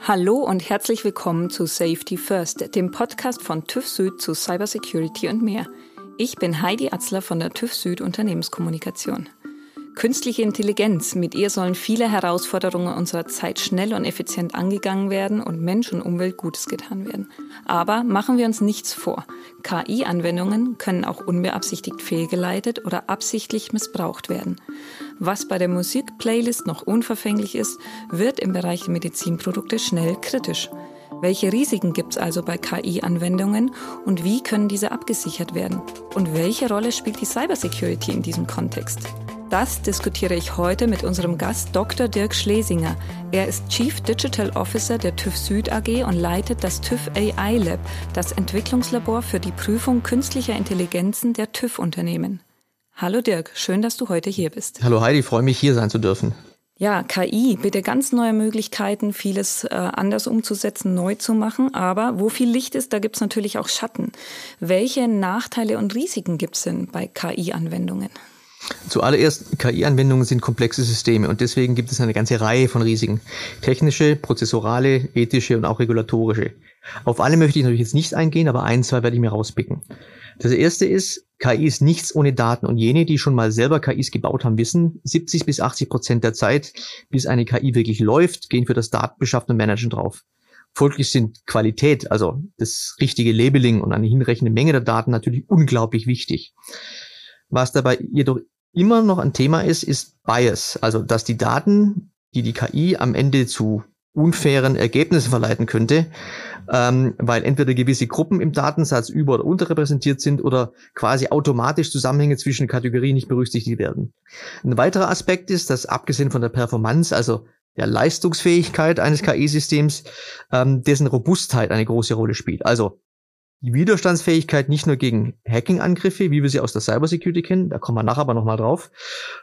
Hallo und herzlich willkommen zu Safety First, dem Podcast von TÜV Süd zu Cybersecurity und mehr. Ich bin Heidi Atzler von der TÜV Süd Unternehmenskommunikation. Künstliche Intelligenz, mit ihr sollen viele Herausforderungen unserer Zeit schnell und effizient angegangen werden und Mensch und Umwelt Gutes getan werden. Aber machen wir uns nichts vor. KI-Anwendungen können auch unbeabsichtigt fehlgeleitet oder absichtlich missbraucht werden. Was bei der Musikplaylist noch unverfänglich ist, wird im Bereich Medizinprodukte schnell kritisch. Welche Risiken gibt es also bei KI-Anwendungen und wie können diese abgesichert werden? Und welche Rolle spielt die Cybersecurity in diesem Kontext? Das diskutiere ich heute mit unserem Gast Dr. Dirk Schlesinger. Er ist Chief Digital Officer der TÜV Süd AG und leitet das TÜV AI Lab, das Entwicklungslabor für die Prüfung künstlicher Intelligenzen der TÜV-Unternehmen. Hallo Dirk, schön, dass du heute hier bist. Hallo Heidi, freue mich hier sein zu dürfen. Ja, KI bitte ganz neue Möglichkeiten, vieles äh, anders umzusetzen, neu zu machen. Aber wo viel Licht ist, da gibt es natürlich auch Schatten. Welche Nachteile und Risiken gibt es denn bei KI-Anwendungen? Zuallererst, KI-Anwendungen sind komplexe Systeme und deswegen gibt es eine ganze Reihe von Risiken. Technische, prozessorale, ethische und auch regulatorische. Auf alle möchte ich natürlich jetzt nicht eingehen, aber ein, zwei werde ich mir rauspicken. Das erste ist, KI ist nichts ohne Daten und jene, die schon mal selber KIs gebaut haben, wissen, 70 bis 80 Prozent der Zeit, bis eine KI wirklich läuft, gehen für das Datenbeschaffen und Managen drauf. Folglich sind Qualität, also das richtige Labeling und eine hinreichende Menge der Daten natürlich unglaublich wichtig. Was dabei jedoch immer noch ein Thema ist, ist Bias. Also, dass die Daten, die die KI am Ende zu unfairen Ergebnissen verleiten könnte, ähm, weil entweder gewisse Gruppen im Datensatz über- oder unterrepräsentiert sind oder quasi automatisch Zusammenhänge zwischen Kategorien nicht berücksichtigt werden. Ein weiterer Aspekt ist, dass abgesehen von der Performance, also der Leistungsfähigkeit eines KI-Systems, ähm, dessen Robustheit eine große Rolle spielt. Also die Widerstandsfähigkeit nicht nur gegen Hacking-Angriffe, wie wir sie aus der Cybersecurity kennen, da kommen wir nachher aber nochmal drauf,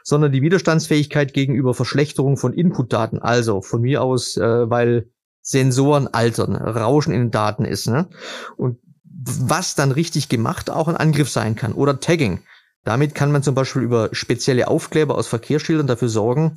sondern die Widerstandsfähigkeit gegenüber Verschlechterung von Inputdaten, also von mir aus, äh, weil Sensoren altern, Rauschen in den Daten ist. Ne? Und was dann richtig gemacht auch ein Angriff sein kann. Oder Tagging. Damit kann man zum Beispiel über spezielle Aufkleber aus Verkehrsschildern dafür sorgen,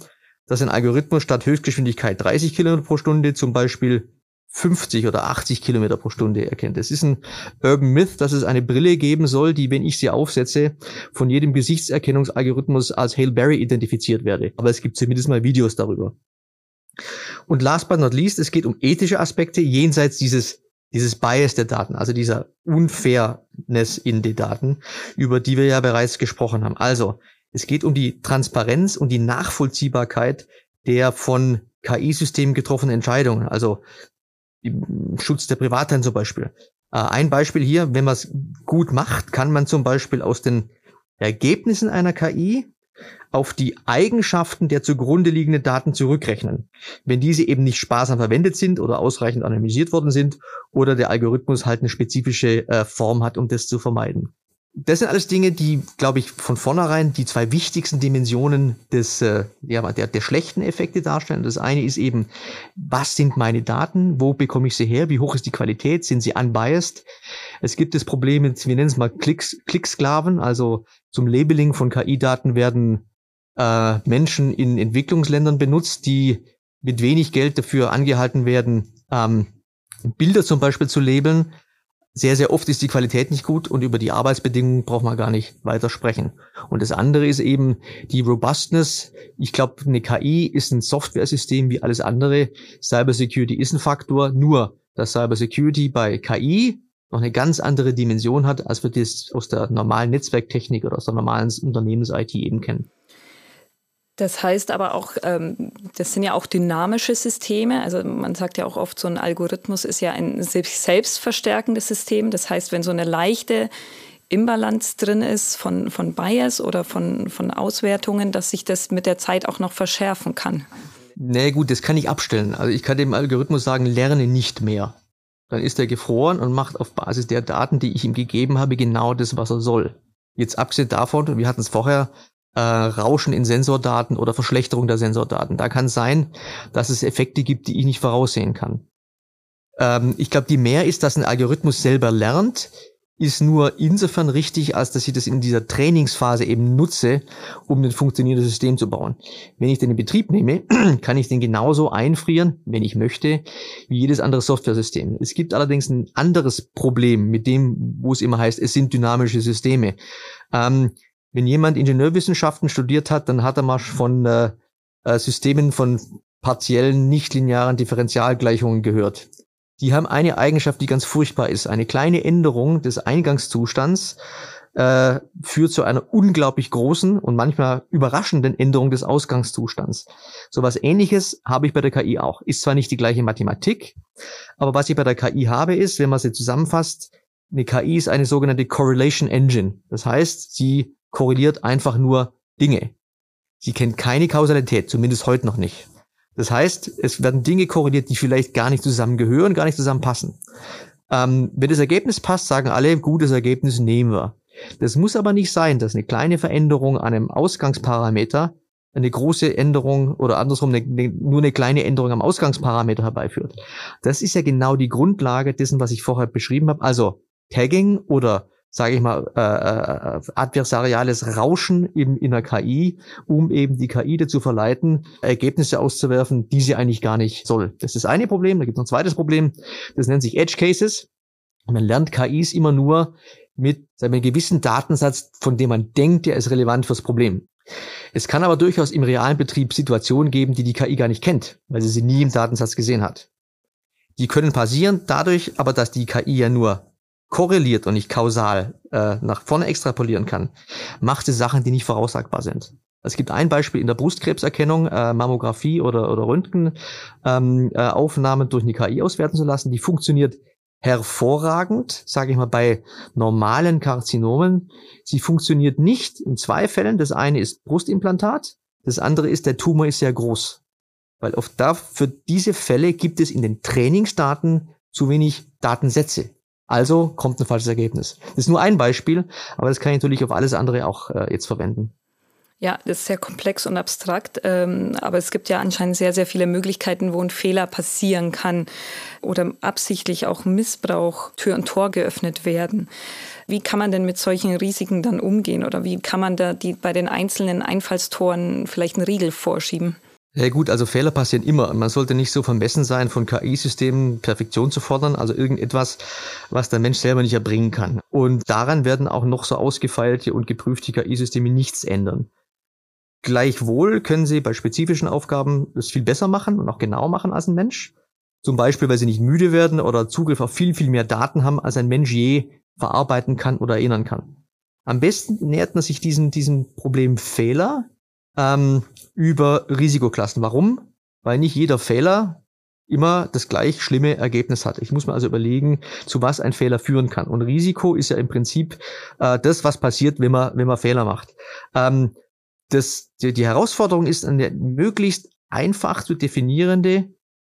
dass ein Algorithmus statt Höchstgeschwindigkeit 30 Kilometer pro Stunde zum Beispiel 50 oder 80 Kilometer pro Stunde erkennt. Es ist ein Urban Myth, dass es eine Brille geben soll, die, wenn ich sie aufsetze, von jedem Gesichtserkennungsalgorithmus als Hail Berry identifiziert werde. Aber es gibt zumindest mal Videos darüber. Und last but not least, es geht um ethische Aspekte jenseits dieses dieses Bias der Daten, also dieser Unfairness in den Daten, über die wir ja bereits gesprochen haben. Also, es geht um die Transparenz und die Nachvollziehbarkeit der von KI-Systemen getroffenen Entscheidungen. Also Schutz der Privatheiten zum Beispiel. Äh, ein Beispiel hier, wenn man es gut macht, kann man zum Beispiel aus den Ergebnissen einer KI auf die Eigenschaften der zugrunde liegenden Daten zurückrechnen. Wenn diese eben nicht sparsam verwendet sind oder ausreichend analysiert worden sind oder der Algorithmus halt eine spezifische äh, Form hat, um das zu vermeiden das sind alles Dinge, die, glaube ich, von vornherein die zwei wichtigsten Dimensionen des, äh, ja, der, der schlechten Effekte darstellen. Das eine ist eben, was sind meine Daten? Wo bekomme ich sie her? Wie hoch ist die Qualität? Sind sie unbiased? Es gibt das Problem, wir nennen es mal Klicks, Klicksklaven, also zum Labeling von KI-Daten werden äh, Menschen in Entwicklungsländern benutzt, die mit wenig Geld dafür angehalten werden, ähm, Bilder zum Beispiel zu labeln sehr, sehr oft ist die Qualität nicht gut und über die Arbeitsbedingungen braucht man gar nicht weiter sprechen. Und das andere ist eben die Robustness. Ich glaube, eine KI ist ein Softwaresystem wie alles andere. Cybersecurity ist ein Faktor, nur dass Cybersecurity bei KI noch eine ganz andere Dimension hat, als wir das aus der normalen Netzwerktechnik oder aus der normalen Unternehmens-IT eben kennen. Das heißt aber auch, ähm, das sind ja auch dynamische Systeme. Also man sagt ja auch oft, so ein Algorithmus ist ja ein sich selbst verstärkendes System. Das heißt, wenn so eine leichte Imbalance drin ist von, von Bias oder von, von Auswertungen, dass sich das mit der Zeit auch noch verschärfen kann. Nee, gut, das kann ich abstellen. Also ich kann dem Algorithmus sagen, lerne nicht mehr. Dann ist er gefroren und macht auf Basis der Daten, die ich ihm gegeben habe, genau das, was er soll. Jetzt abgesehen davon, wir hatten es vorher, äh, Rauschen in Sensordaten oder Verschlechterung der Sensordaten. Da kann sein, dass es Effekte gibt, die ich nicht voraussehen kann. Ähm, ich glaube, die mehr ist, dass ein Algorithmus selber lernt, ist nur insofern richtig, als dass ich das in dieser Trainingsphase eben nutze, um ein funktionierendes System zu bauen. Wenn ich den in Betrieb nehme, kann ich den genauso einfrieren, wenn ich möchte, wie jedes andere Softwaresystem. Es gibt allerdings ein anderes Problem mit dem, wo es immer heißt, es sind dynamische Systeme. Ähm, wenn jemand Ingenieurwissenschaften studiert hat, dann hat er mal von äh, äh Systemen von partiellen nichtlinearen Differentialgleichungen gehört die haben eine Eigenschaft, die ganz furchtbar ist. Eine kleine Änderung des Eingangszustands äh, führt zu einer unglaublich großen und manchmal überraschenden Änderung des Ausgangszustands. So was ähnliches habe ich bei der KI auch. Ist zwar nicht die gleiche Mathematik, aber was ich bei der KI habe, ist, wenn man sie zusammenfasst, eine KI ist eine sogenannte Correlation Engine. Das heißt, sie korreliert einfach nur Dinge. Sie kennt keine Kausalität, zumindest heute noch nicht. Das heißt, es werden Dinge korreliert, die vielleicht gar nicht zusammengehören, gar nicht zusammenpassen. Ähm, wenn das Ergebnis passt, sagen alle, gutes Ergebnis nehmen wir. Das muss aber nicht sein, dass eine kleine Veränderung an einem Ausgangsparameter eine große Änderung oder andersrum eine, eine, nur eine kleine Änderung am Ausgangsparameter herbeiführt. Das ist ja genau die Grundlage dessen, was ich vorher beschrieben habe. Also Tagging oder sage ich mal, äh, äh, adversariales Rauschen im, in der KI, um eben die KI dazu verleiten, Ergebnisse auszuwerfen, die sie eigentlich gar nicht soll. Das ist eine Problem. Da gibt es noch ein zweites Problem. Das nennt sich Edge Cases. Man lernt KIs immer nur mit einem gewissen Datensatz, von dem man denkt, der ist relevant fürs Problem. Es kann aber durchaus im realen Betrieb Situationen geben, die die KI gar nicht kennt, weil sie sie nie im Datensatz gesehen hat. Die können passieren dadurch, aber dass die KI ja nur korreliert und nicht kausal äh, nach vorne extrapolieren kann, macht es Sachen, die nicht voraussagbar sind. Es gibt ein Beispiel in der Brustkrebserkennung, äh, Mammographie oder, oder Röntgenaufnahmen ähm, äh, Aufnahmen durch eine KI auswerten zu lassen. Die funktioniert hervorragend, sage ich mal, bei normalen Karzinomen. Sie funktioniert nicht in zwei Fällen. Das eine ist Brustimplantat, das andere ist, der Tumor ist sehr groß. Weil oft da für diese Fälle gibt es in den Trainingsdaten zu wenig Datensätze. Also kommt ein falsches Ergebnis. Das ist nur ein Beispiel, aber das kann ich natürlich auf alles andere auch äh, jetzt verwenden. Ja, das ist sehr komplex und abstrakt, ähm, aber es gibt ja anscheinend sehr, sehr viele Möglichkeiten, wo ein Fehler passieren kann oder absichtlich auch Missbrauch, Tür und Tor geöffnet werden. Wie kann man denn mit solchen Risiken dann umgehen oder wie kann man da die, bei den einzelnen Einfallstoren vielleicht einen Riegel vorschieben? Ja gut, also Fehler passieren immer. Man sollte nicht so vermessen sein, von KI-Systemen Perfektion zu fordern, also irgendetwas, was der Mensch selber nicht erbringen kann. Und daran werden auch noch so ausgefeilte und geprüfte KI-Systeme nichts ändern. Gleichwohl können sie bei spezifischen Aufgaben das viel besser machen und auch genau machen als ein Mensch. Zum Beispiel, weil sie nicht müde werden oder Zugriff auf viel, viel mehr Daten haben, als ein Mensch je verarbeiten kann oder erinnern kann. Am besten nähert man sich diesem, diesem Problem Fehler, ähm, über Risikoklassen. Warum? Weil nicht jeder Fehler immer das gleich schlimme Ergebnis hat. Ich muss mir also überlegen, zu was ein Fehler führen kann. Und Risiko ist ja im Prinzip äh, das, was passiert, wenn man, wenn man Fehler macht. Ähm, das, die, die Herausforderung ist eine möglichst einfach zu definierende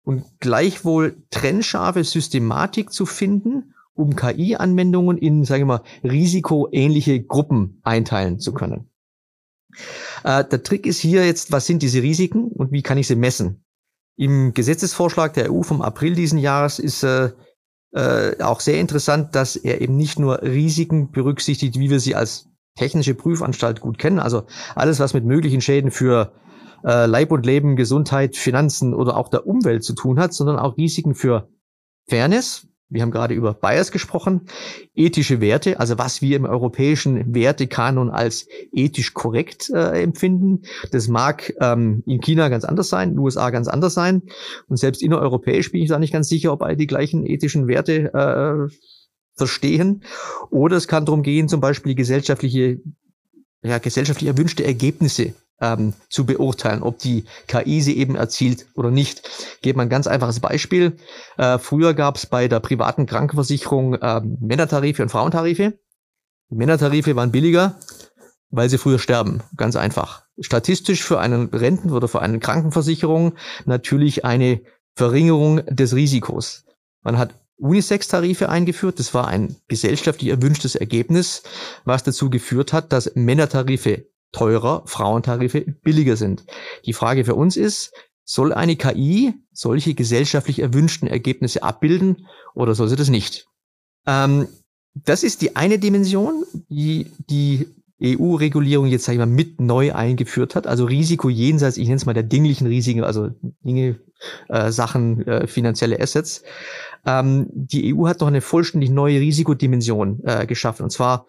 und gleichwohl trennscharfe Systematik zu finden, um KI-Anwendungen in, sage ich mal, risikoähnliche Gruppen einteilen zu können. Äh, der Trick ist hier jetzt, was sind diese Risiken und wie kann ich sie messen? Im Gesetzesvorschlag der EU vom April diesen Jahres ist äh, äh, auch sehr interessant, dass er eben nicht nur Risiken berücksichtigt, wie wir sie als technische Prüfanstalt gut kennen, also alles, was mit möglichen Schäden für äh, Leib und Leben, Gesundheit, Finanzen oder auch der Umwelt zu tun hat, sondern auch Risiken für Fairness, wir haben gerade über Bias gesprochen. Ethische Werte, also was wir im europäischen Wertekanon als ethisch korrekt äh, empfinden. Das mag ähm, in China ganz anders sein, in den USA ganz anders sein. Und selbst innereuropäisch bin ich da nicht ganz sicher, ob alle die gleichen ethischen Werte äh, verstehen. Oder es kann darum gehen, zum Beispiel gesellschaftliche, ja, gesellschaftlich erwünschte Ergebnisse ähm, zu beurteilen, ob die KI sie eben erzielt oder nicht. Ich gebe mal ein ganz einfaches Beispiel. Äh, früher gab es bei der privaten Krankenversicherung äh, Männertarife und Frauentarife. Die Männertarife waren billiger, weil sie früher sterben. Ganz einfach. Statistisch für einen Renten- oder für eine Krankenversicherung natürlich eine Verringerung des Risikos. Man hat Unisex-Tarife eingeführt. Das war ein gesellschaftlich erwünschtes Ergebnis, was dazu geführt hat, dass Männertarife teurer, Frauentarife billiger sind. Die Frage für uns ist, soll eine KI solche gesellschaftlich erwünschten Ergebnisse abbilden oder soll sie das nicht? Ähm, das ist die eine Dimension, die die EU-Regulierung jetzt, sag ich mal, mit neu eingeführt hat. Also Risiko jenseits, ich nenne es mal der dinglichen Risiken, also Dinge, äh, Sachen, äh, finanzielle Assets. Ähm, die EU hat noch eine vollständig neue Risikodimension äh, geschaffen. Und zwar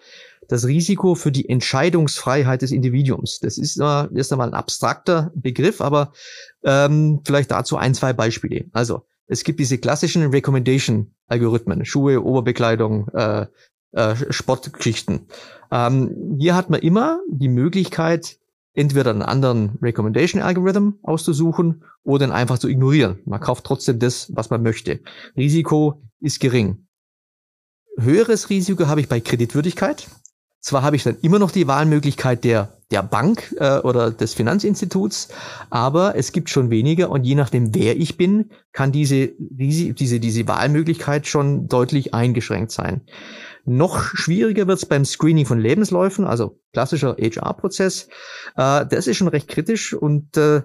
das Risiko für die Entscheidungsfreiheit des Individuums. Das ist erst einmal ein abstrakter Begriff, aber ähm, vielleicht dazu ein, zwei Beispiele. Also es gibt diese klassischen Recommendation-Algorithmen, Schuhe, Oberbekleidung, äh, äh, Sportgeschichten. Ähm, hier hat man immer die Möglichkeit, entweder einen anderen Recommendation Algorithm auszusuchen oder ihn einfach zu ignorieren. Man kauft trotzdem das, was man möchte. Risiko ist gering. Höheres Risiko habe ich bei Kreditwürdigkeit. Zwar habe ich dann immer noch die Wahlmöglichkeit der, der Bank äh, oder des Finanzinstituts, aber es gibt schon weniger und je nachdem, wer ich bin, kann diese, diese, diese, diese Wahlmöglichkeit schon deutlich eingeschränkt sein. Noch schwieriger wird es beim Screening von Lebensläufen, also klassischer HR-Prozess. Äh, das ist schon recht kritisch und äh,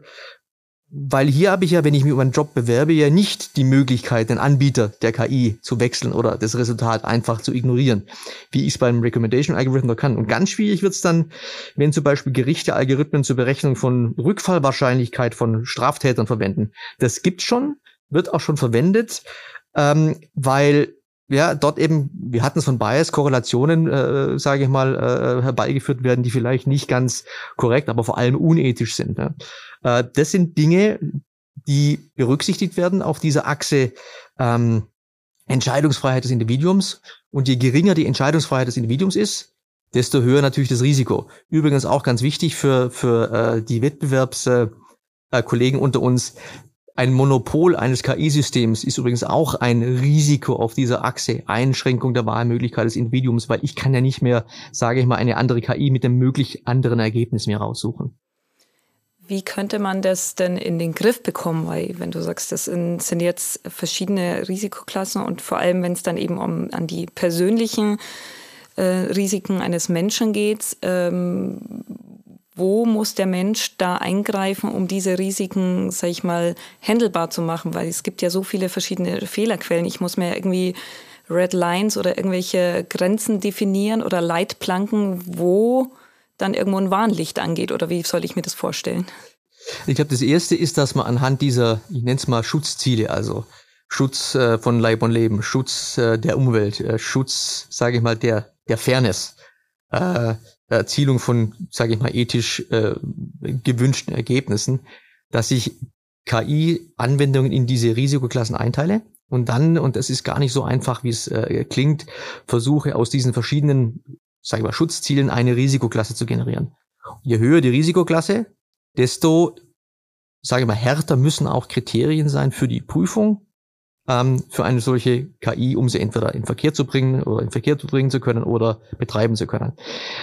weil hier habe ich ja, wenn ich mich um einen Job bewerbe, ja nicht die Möglichkeit, den Anbieter der KI zu wechseln oder das Resultat einfach zu ignorieren, wie ich es beim Recommendation Algorithm kann. Und ganz schwierig wird es dann, wenn zum Beispiel Gerichte Algorithmen zur Berechnung von Rückfallwahrscheinlichkeit von Straftätern verwenden. Das gibt's schon, wird auch schon verwendet, ähm, weil ja, dort eben, wir hatten es von Bias, Korrelationen, äh, sage ich mal, äh, herbeigeführt werden, die vielleicht nicht ganz korrekt, aber vor allem unethisch sind. Ja. Äh, das sind Dinge, die berücksichtigt werden auf dieser Achse ähm, Entscheidungsfreiheit des Individuums. Und je geringer die Entscheidungsfreiheit des Individuums ist, desto höher natürlich das Risiko. Übrigens auch ganz wichtig für, für äh, die Wettbewerbskollegen äh, unter uns, ein Monopol eines KI-Systems ist übrigens auch ein Risiko auf dieser Achse, Einschränkung der Wahlmöglichkeit des Individuums, weil ich kann ja nicht mehr, sage ich mal, eine andere KI mit einem möglich anderen Ergebnis mehr raussuchen. Wie könnte man das denn in den Griff bekommen? Weil, wenn du sagst, das sind jetzt verschiedene Risikoklassen und vor allem, wenn es dann eben um an die persönlichen äh, Risiken eines Menschen geht, ähm, wo muss der Mensch da eingreifen, um diese Risiken, sag ich mal, handelbar zu machen? Weil es gibt ja so viele verschiedene Fehlerquellen. Ich muss mir irgendwie Red Lines oder irgendwelche Grenzen definieren oder Leitplanken, wo dann irgendwo ein Warnlicht angeht. Oder wie soll ich mir das vorstellen? Ich glaube, das erste ist, dass man anhand dieser, ich nenne es mal Schutzziele, also Schutz äh, von Leib und Leben, Schutz äh, der Umwelt, äh, Schutz, sage ich mal, der, der Fairness, äh, Erzielung von, sage ich mal, ethisch äh, gewünschten Ergebnissen, dass ich KI-Anwendungen in diese Risikoklassen einteile und dann, und das ist gar nicht so einfach, wie es äh, klingt, versuche aus diesen verschiedenen, sage ich mal, Schutzzielen eine Risikoklasse zu generieren. Je höher die Risikoklasse, desto, sage ich mal, härter müssen auch Kriterien sein für die Prüfung ähm, für eine solche KI, um sie entweder in Verkehr zu bringen oder in Verkehr zu bringen zu können oder betreiben zu können.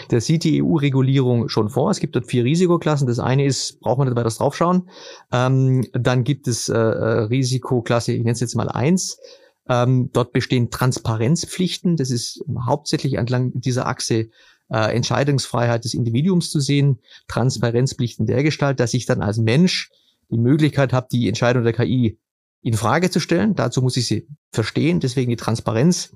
Das sieht die EU-Regulierung schon vor. Es gibt dort vier Risikoklassen. Das eine ist, braucht man nicht weiter draufschauen. Ähm, dann gibt es äh, äh, Risikoklasse, ich nenne es jetzt mal eins. Ähm, dort bestehen Transparenzpflichten. Das ist hauptsächlich entlang dieser Achse äh, Entscheidungsfreiheit des Individuums zu sehen. Transparenzpflichten der Gestalt, dass ich dann als Mensch die Möglichkeit habe, die Entscheidung der KI in Frage zu stellen. Dazu muss ich sie verstehen, deswegen die Transparenz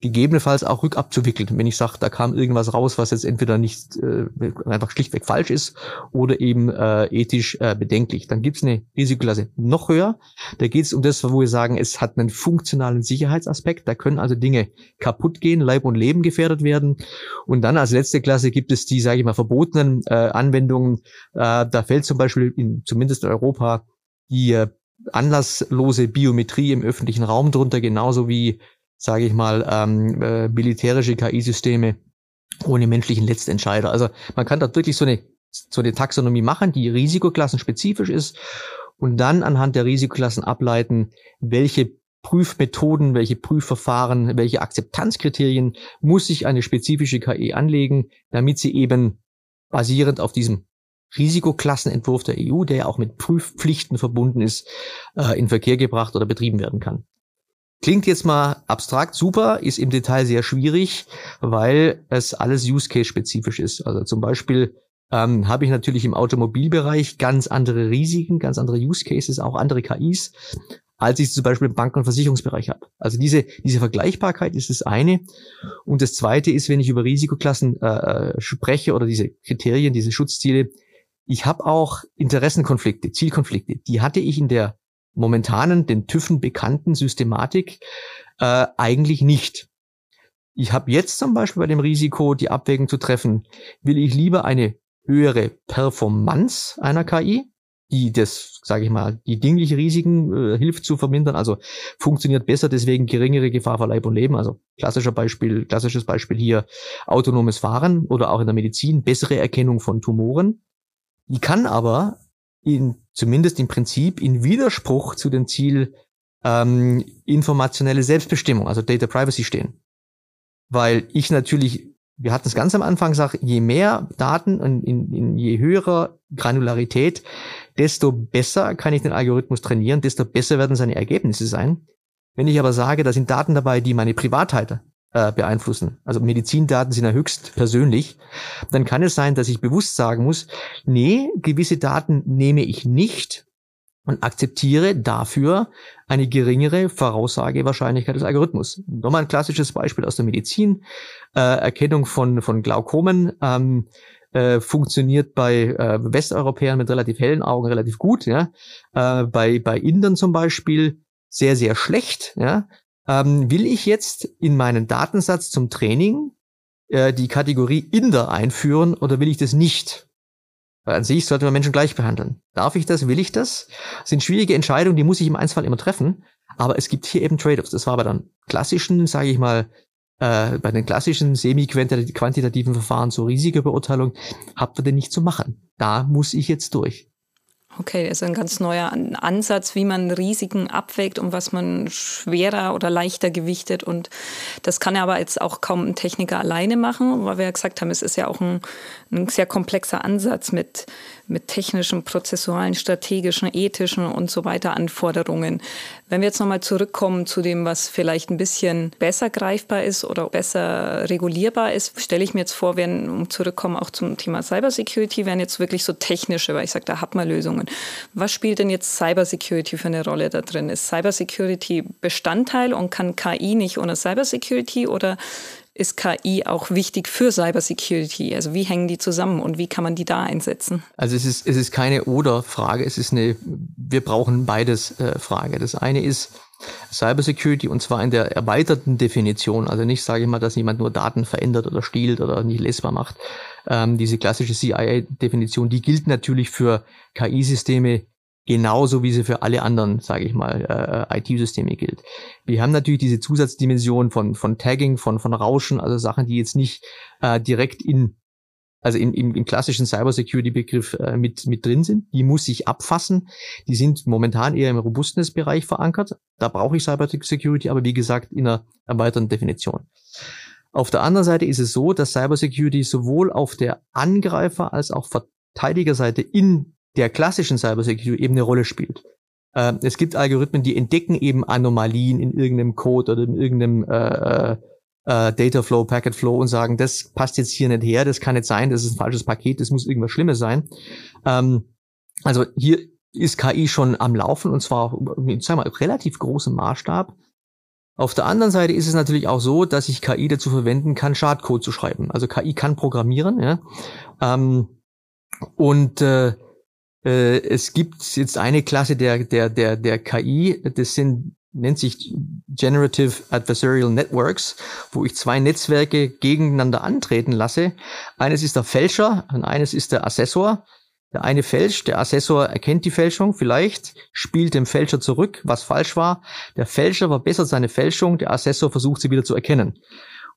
gegebenenfalls auch rückabzuwickeln, wenn ich sage, da kam irgendwas raus, was jetzt entweder nicht äh, einfach schlichtweg falsch ist oder eben äh, ethisch äh, bedenklich. Dann gibt's eine Risikoklasse noch höher. Da geht es um das, wo wir sagen, es hat einen funktionalen Sicherheitsaspekt. Da können also Dinge kaputt gehen, Leib und Leben gefährdet werden. Und dann als letzte Klasse gibt es die, sage ich mal, verbotenen äh, Anwendungen. Äh, da fällt zum Beispiel in, zumindest in Europa die äh, anlasslose Biometrie im öffentlichen Raum drunter, genauso wie, sage ich mal, ähm, äh, militärische KI-Systeme ohne menschlichen Letztentscheider. Also man kann da wirklich so eine, so eine Taxonomie machen, die risikoklassenspezifische ist und dann anhand der Risikoklassen ableiten, welche Prüfmethoden, welche Prüfverfahren, welche Akzeptanzkriterien muss sich eine spezifische KI anlegen, damit sie eben basierend auf diesem Risikoklassenentwurf der EU, der ja auch mit Prüfpflichten verbunden ist, äh, in Verkehr gebracht oder betrieben werden kann. Klingt jetzt mal abstrakt super, ist im Detail sehr schwierig, weil es alles Use-Case-spezifisch ist. Also zum Beispiel ähm, habe ich natürlich im Automobilbereich ganz andere Risiken, ganz andere Use-Cases, auch andere KIs. als ich zum Beispiel im Banken- und Versicherungsbereich habe. Also diese, diese Vergleichbarkeit ist das eine. Und das zweite ist, wenn ich über Risikoklassen äh, spreche oder diese Kriterien, diese Schutzziele, ich habe auch Interessenkonflikte, Zielkonflikte. Die hatte ich in der momentanen, den TÜVen bekannten Systematik äh, eigentlich nicht. Ich habe jetzt zum Beispiel bei dem Risiko die Abwägung zu treffen, will ich lieber eine höhere Performance einer KI, die das, sage ich mal, die dingliche Risiken äh, hilft zu vermindern, also funktioniert besser, deswegen geringere Gefahr für Leib und Leben. Also klassischer Beispiel, klassisches Beispiel hier autonomes Fahren oder auch in der Medizin bessere Erkennung von Tumoren. Die kann aber in, zumindest im Prinzip in Widerspruch zu dem Ziel ähm, informationelle Selbstbestimmung, also Data Privacy stehen. Weil ich natürlich wir hatten es ganz am Anfang gesagt, je mehr Daten und in, in je höherer Granularität, desto besser kann ich den Algorithmus trainieren, desto besser werden seine Ergebnisse sein. Wenn ich aber sage, da sind Daten dabei, die meine Privatheit äh, beeinflussen, also Medizindaten sind ja höchst persönlich, dann kann es sein, dass ich bewusst sagen muss, nee, gewisse Daten nehme ich nicht und akzeptiere dafür eine geringere Voraussagewahrscheinlichkeit des Algorithmus. Nochmal ein klassisches Beispiel aus der Medizin. Äh, Erkennung von, von Glaukomen ähm, äh, funktioniert bei äh, Westeuropäern mit relativ hellen Augen relativ gut. Ja? Äh, bei, bei Indern zum Beispiel sehr, sehr schlecht. Ja? Ähm, will ich jetzt in meinen Datensatz zum Training äh, die Kategorie Inder einführen oder will ich das nicht? Weil an sich sollte man Menschen gleich behandeln. Darf ich das? Will ich das? das sind schwierige Entscheidungen, die muss ich im Einzelfall immer treffen. Aber es gibt hier eben Trade-offs. Das war bei den klassischen, sage ich mal, äh, bei den klassischen semi-quantitativen Verfahren zur Risikobeurteilung habt ihr denn nicht zu machen. Da muss ich jetzt durch. Okay, also ein ganz neuer Ansatz, wie man Risiken abwägt und was man schwerer oder leichter gewichtet. Und das kann aber jetzt auch kaum ein Techniker alleine machen, weil wir ja gesagt haben, es ist ja auch ein, ein sehr komplexer Ansatz mit mit technischen, prozessualen, strategischen, ethischen und so weiter Anforderungen. Wenn wir jetzt nochmal zurückkommen zu dem, was vielleicht ein bisschen besser greifbar ist oder besser regulierbar ist, stelle ich mir jetzt vor, wenn, um zurückkommen auch zum Thema Cybersecurity, wären jetzt wirklich so technische, weil ich sage, da hat man Lösungen. Was spielt denn jetzt Cybersecurity für eine Rolle da drin? Ist Cybersecurity Bestandteil und kann KI nicht ohne Cybersecurity oder ist KI auch wichtig für Cybersecurity? Also wie hängen die zusammen und wie kann man die da einsetzen? Also es ist, es ist keine Oder-Frage, es ist eine, wir brauchen beides äh, Frage. Das eine ist Cybersecurity und zwar in der erweiterten Definition. Also nicht, sage ich mal, dass jemand nur Daten verändert oder stiehlt oder nicht lesbar macht. Ähm, diese klassische CIA-Definition, die gilt natürlich für KI-Systeme genauso wie sie für alle anderen, sage ich mal, äh, IT-Systeme gilt. Wir haben natürlich diese Zusatzdimension von von Tagging, von von Rauschen, also Sachen, die jetzt nicht äh, direkt in also in, im, im klassischen Cybersecurity-Begriff äh, mit, mit drin sind. Die muss ich abfassen. Die sind momentan eher im Robustness-Bereich verankert. Da brauche ich Cybersecurity, aber wie gesagt in einer erweiterten Definition. Auf der anderen Seite ist es so, dass Cybersecurity sowohl auf der Angreifer- als auch Verteidigerseite in der klassischen Cybersecurity eben eine Rolle spielt. Äh, es gibt Algorithmen, die entdecken eben Anomalien in irgendeinem Code oder in irgendeinem äh, äh, äh, Data Flow, Packet Flow und sagen, das passt jetzt hier nicht her, das kann nicht sein, das ist ein falsches Paket, das muss irgendwas Schlimmes sein. Ähm, also hier ist KI schon am Laufen und zwar sagen wir, relativ großem Maßstab. Auf der anderen Seite ist es natürlich auch so, dass ich KI dazu verwenden kann, Schadcode zu schreiben. Also KI kann programmieren, ja. Ähm, und äh, äh, es gibt jetzt eine Klasse der, der, der, der KI, das sind, nennt sich Generative Adversarial Networks, wo ich zwei Netzwerke gegeneinander antreten lasse. Eines ist der Fälscher und eines ist der Assessor. Der eine fälscht, der Assessor erkennt die Fälschung vielleicht, spielt dem Fälscher zurück, was falsch war. Der Fälscher verbessert seine Fälschung, der Assessor versucht sie wieder zu erkennen.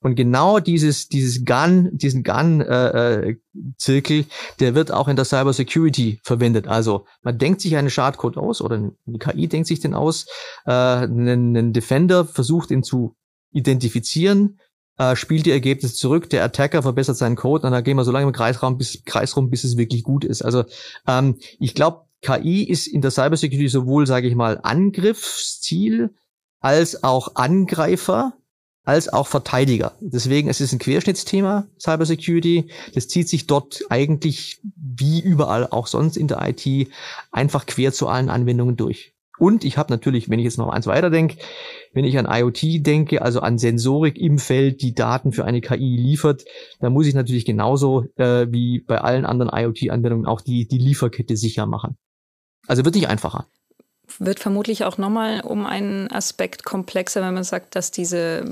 Und genau dieses, dieses GAN, diesen GAN-Zirkel, äh, äh der wird auch in der Cyber Security verwendet. Also man denkt sich einen Schadcode aus oder die KI denkt sich den aus. Äh, ein, ein Defender versucht ihn zu identifizieren, äh, spielt die Ergebnisse zurück, der Attacker verbessert seinen Code und dann gehen wir so lange im Kreisraum, bis, Kreis rum, bis es wirklich gut ist. Also ähm, ich glaube, KI ist in der Cybersecurity sowohl, sage ich mal, Angriffsziel als auch Angreifer als auch Verteidiger. Deswegen es ist es ein Querschnittsthema, Cybersecurity. Das zieht sich dort eigentlich wie überall auch sonst in der IT einfach quer zu allen Anwendungen durch. Und ich habe natürlich, wenn ich jetzt noch eins weiter denke, wenn ich an IoT denke, also an Sensorik im Feld, die Daten für eine KI liefert, dann muss ich natürlich genauso äh, wie bei allen anderen IoT-Anwendungen auch die, die Lieferkette sicher machen. Also wird nicht einfacher. Wird vermutlich auch nochmal um einen Aspekt komplexer, wenn man sagt, dass diese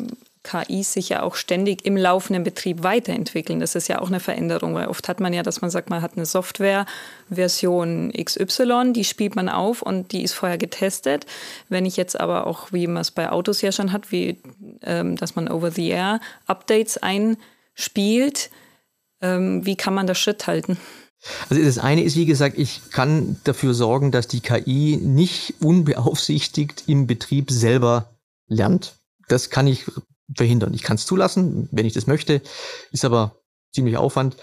KIs sich ja auch ständig im laufenden Betrieb weiterentwickeln. Das ist ja auch eine Veränderung, weil oft hat man ja, dass man sagt, man hat eine Software-Version XY, die spielt man auf und die ist vorher getestet. Wenn ich jetzt aber auch, wie man es bei Autos ja schon hat, wie ähm, dass man over-the-air Updates einspielt, ähm, wie kann man das Schritt halten? Also das eine ist, wie gesagt, ich kann dafür sorgen, dass die KI nicht unbeaufsichtigt im Betrieb selber lernt. Das kann ich verhindern. Ich kann es zulassen, wenn ich das möchte, ist aber ziemlich Aufwand.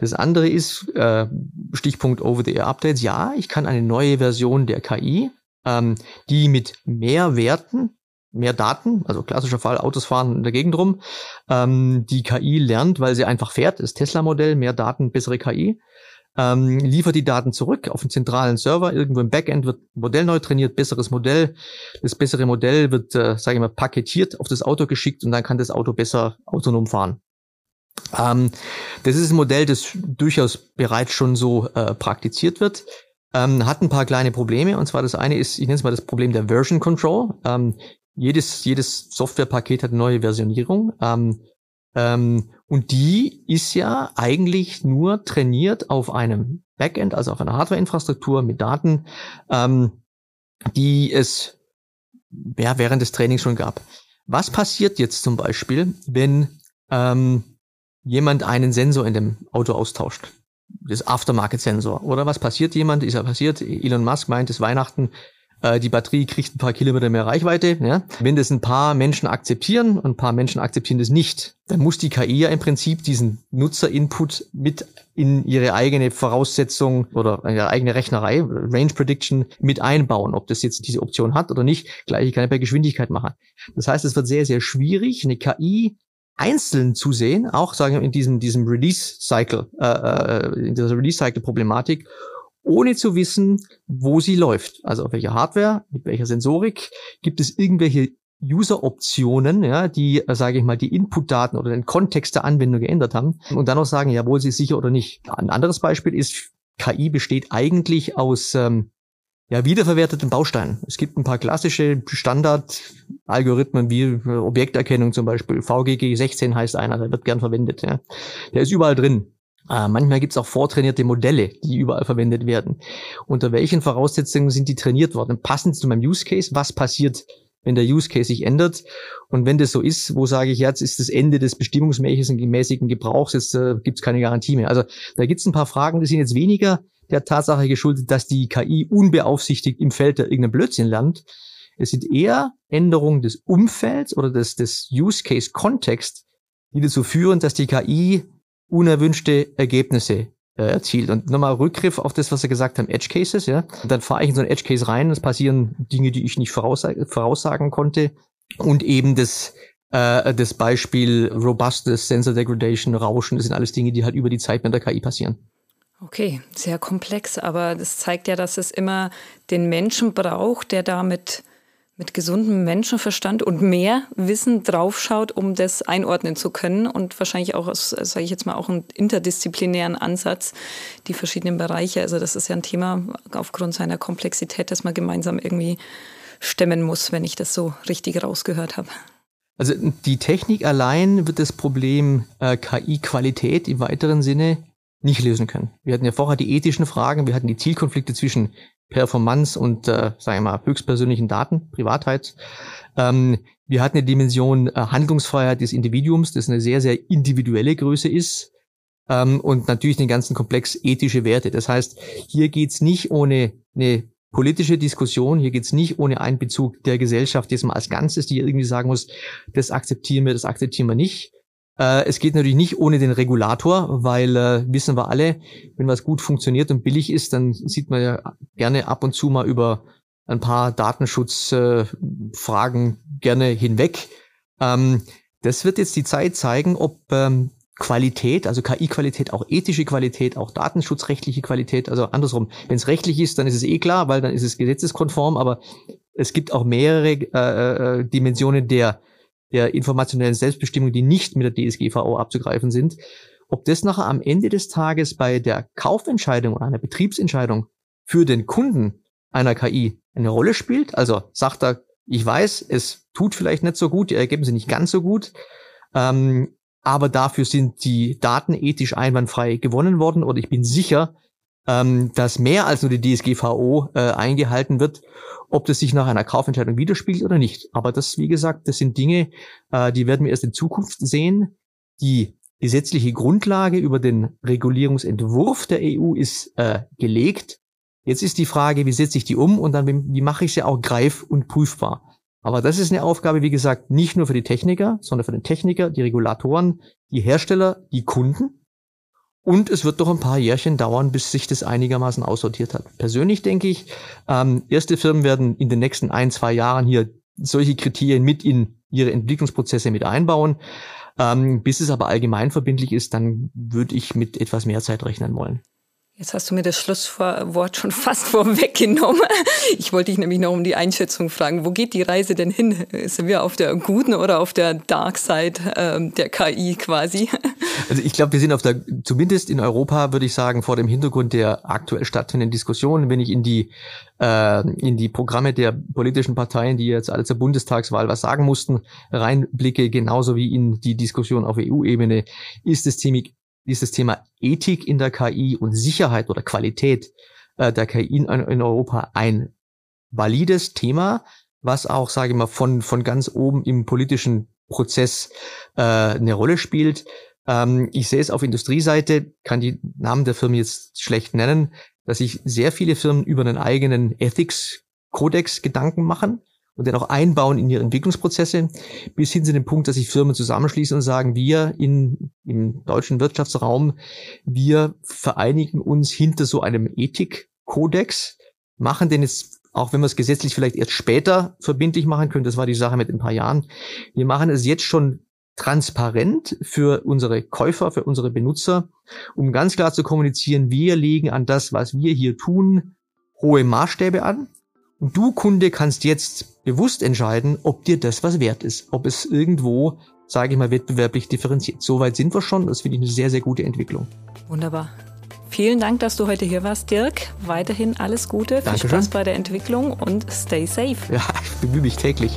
Das andere ist, äh, Stichpunkt Over-the-Air-Updates, ja, ich kann eine neue Version der KI, ähm, die mit mehr Werten, mehr Daten, also klassischer Fall, Autos fahren in der Gegend rum, ähm, die KI lernt, weil sie einfach fährt, das Tesla-Modell, mehr Daten, bessere KI, ähm, liefert die Daten zurück auf einen zentralen Server. Irgendwo im Backend wird Modell neu trainiert, besseres Modell. Das bessere Modell wird, äh, sage ich mal, paketiert auf das Auto geschickt und dann kann das Auto besser autonom fahren. Ähm, das ist ein Modell, das durchaus bereits schon so äh, praktiziert wird. Ähm, hat ein paar kleine Probleme und zwar das eine ist, ich nenne es mal das Problem der Version Control. Ähm, jedes, jedes Softwarepaket hat eine neue Versionierung. Ähm, ähm, und die ist ja eigentlich nur trainiert auf einem Backend, also auf einer Hardware-Infrastruktur mit Daten, ähm, die es ja, während des Trainings schon gab. Was passiert jetzt zum Beispiel, wenn ähm, jemand einen Sensor in dem Auto austauscht? Das Aftermarket-Sensor. Oder was passiert jemand? Ist ja passiert. Elon Musk meint, es Weihnachten äh, die Batterie kriegt ein paar Kilometer mehr Reichweite. Ja? Wenn das ein paar Menschen akzeptieren und ein paar Menschen akzeptieren das nicht, dann muss die KI ja im Prinzip diesen Nutzer-Input mit in ihre eigene Voraussetzung oder ihre eigene Rechnerei, Range Prediction, mit einbauen, ob das jetzt diese Option hat oder nicht. Gleich kann ich bei Geschwindigkeit machen. Das heißt, es wird sehr, sehr schwierig, eine KI einzeln zu sehen, auch sagen wir in diesem, diesem Release-Cycle, äh, äh in dieser Release-Cycle-Problematik ohne zu wissen, wo sie läuft. Also auf welcher Hardware, mit welcher Sensorik. Gibt es irgendwelche User-Optionen, ja, die, äh, sage ich mal, die Input-Daten oder den Kontext der Anwendung geändert haben und dann auch sagen, jawohl, sie ist sicher oder nicht. Ein anderes Beispiel ist, KI besteht eigentlich aus ähm, ja, wiederverwerteten Bausteinen. Es gibt ein paar klassische Standard-Algorithmen wie äh, Objekterkennung zum Beispiel. VGG 16 heißt einer, der wird gern verwendet. Ja. Der ist überall drin. Äh, manchmal gibt es auch vortrainierte Modelle, die überall verwendet werden. Unter welchen Voraussetzungen sind die trainiert worden? Passend zu meinem Use Case, was passiert, wenn der Use Case sich ändert? Und wenn das so ist, wo sage ich jetzt, ist das Ende des bestimmungsmäßigen mäßigen Gebrauchs, jetzt äh, gibt es keine Garantie mehr. Also da gibt es ein paar Fragen, die sind jetzt weniger der Tatsache geschuldet, dass die KI unbeaufsichtigt im Feld der irgendeinen Blödsinn lernt. Es sind eher Änderungen des Umfelds oder des, des Use Case Kontext, die dazu führen, dass die KI unerwünschte Ergebnisse äh, erzielt. Und nochmal Rückgriff auf das, was Sie gesagt haben, Edge Cases, ja. dann fahre ich in so einen Edge Case rein, es passieren Dinge, die ich nicht voraussagen, voraussagen konnte. Und eben das, äh, das Beispiel Robustness, Sensor Degradation, Rauschen, das sind alles Dinge, die halt über die Zeit mit der KI passieren. Okay, sehr komplex, aber das zeigt ja, dass es immer den Menschen braucht, der damit mit gesundem Menschenverstand und mehr Wissen draufschaut, um das einordnen zu können und wahrscheinlich auch sage ich jetzt mal, auch einen interdisziplinären Ansatz, die verschiedenen Bereiche. Also das ist ja ein Thema aufgrund seiner Komplexität, das man gemeinsam irgendwie stemmen muss, wenn ich das so richtig rausgehört habe. Also die Technik allein wird das Problem äh, KI-Qualität im weiteren Sinne nicht lösen können. Wir hatten ja vorher die ethischen Fragen, wir hatten die Zielkonflikte zwischen Performance und, äh, sagen wir mal, höchstpersönlichen Daten, Privatheit. Ähm, wir hatten eine Dimension äh, Handlungsfreiheit des Individuums, das eine sehr, sehr individuelle Größe ist. Ähm, und natürlich den ganzen Komplex ethische Werte. Das heißt, hier geht's nicht ohne eine politische Diskussion, hier geht's nicht ohne Einbezug der Gesellschaft jetzt mal als Ganzes, die irgendwie sagen muss, das akzeptieren wir, das akzeptieren wir nicht. Äh, es geht natürlich nicht ohne den Regulator, weil äh, wissen wir alle, wenn was gut funktioniert und billig ist, dann sieht man ja gerne ab und zu mal über ein paar Datenschutzfragen äh, gerne hinweg. Ähm, das wird jetzt die Zeit zeigen, ob ähm, Qualität, also KI-Qualität, auch ethische Qualität, auch datenschutzrechtliche Qualität. Also andersrum, wenn es rechtlich ist, dann ist es eh klar, weil dann ist es gesetzeskonform, aber es gibt auch mehrere äh, äh, Dimensionen der, der informationellen Selbstbestimmung, die nicht mit der DSGVO abzugreifen sind. Ob das nachher am Ende des Tages bei der Kaufentscheidung oder einer Betriebsentscheidung für den Kunden einer KI eine Rolle spielt, also sagt er, ich weiß, es tut vielleicht nicht so gut, die Ergebnisse nicht ganz so gut, ähm, aber dafür sind die Daten ethisch einwandfrei gewonnen worden und ich bin sicher, ähm, dass mehr als nur die DSGVO äh, eingehalten wird, ob das sich nach einer Kaufentscheidung widerspiegelt oder nicht. Aber das, wie gesagt, das sind Dinge, äh, die werden wir erst in Zukunft sehen. Die gesetzliche Grundlage über den Regulierungsentwurf der EU ist äh, gelegt. Jetzt ist die Frage, wie setze ich die um und dann wie, mache ich sie auch greif und prüfbar. Aber das ist eine Aufgabe, wie gesagt, nicht nur für die Techniker, sondern für den Techniker, die Regulatoren, die Hersteller, die Kunden. Und es wird doch ein paar Jährchen dauern, bis sich das einigermaßen aussortiert hat. Persönlich denke ich, ähm, erste Firmen werden in den nächsten ein, zwei Jahren hier solche Kriterien mit in ihre Entwicklungsprozesse mit einbauen. Ähm, bis es aber allgemein verbindlich ist, dann würde ich mit etwas mehr Zeit rechnen wollen. Jetzt hast du mir das Schlusswort schon fast vorweggenommen. Ich wollte dich nämlich noch um die Einschätzung fragen. Wo geht die Reise denn hin? Sind wir auf der guten oder auf der Dark Side ähm, der KI quasi? Also ich glaube, wir sind auf der, zumindest in Europa, würde ich sagen, vor dem Hintergrund der aktuell stattfindenden Diskussionen, wenn ich in die äh, in die Programme der politischen Parteien, die jetzt alle zur Bundestagswahl was sagen mussten, reinblicke, genauso wie in die Diskussion auf EU-Ebene, ist es ziemlich dieses Thema Ethik in der KI und Sicherheit oder Qualität äh, der KI in, in, Europa ein valides Thema, was auch, sage ich mal, von, von ganz oben im politischen Prozess äh, eine Rolle spielt. Ähm, ich sehe es auf Industrieseite, kann die Namen der Firmen jetzt schlecht nennen, dass sich sehr viele Firmen über einen eigenen Ethics-Kodex Gedanken machen und den auch einbauen in ihre Entwicklungsprozesse, bis hin zu dem Punkt, dass sich Firmen zusammenschließen und sagen, wir in, im deutschen Wirtschaftsraum, wir vereinigen uns hinter so einem Ethikkodex, machen den jetzt, auch wenn wir es gesetzlich vielleicht erst später verbindlich machen können, das war die Sache mit ein paar Jahren, wir machen es jetzt schon transparent für unsere Käufer, für unsere Benutzer, um ganz klar zu kommunizieren, wir legen an das, was wir hier tun, hohe Maßstäbe an. Und du, Kunde, kannst jetzt bewusst entscheiden, ob dir das was wert ist, ob es irgendwo, sage ich mal, wettbewerblich differenziert. Soweit sind wir schon. Das finde ich eine sehr, sehr gute Entwicklung. Wunderbar. Vielen Dank, dass du heute hier warst, Dirk. Weiterhin alles Gute, viel Dankeschön. Spaß bei der Entwicklung und stay safe. Ja, ich bemühe mich täglich.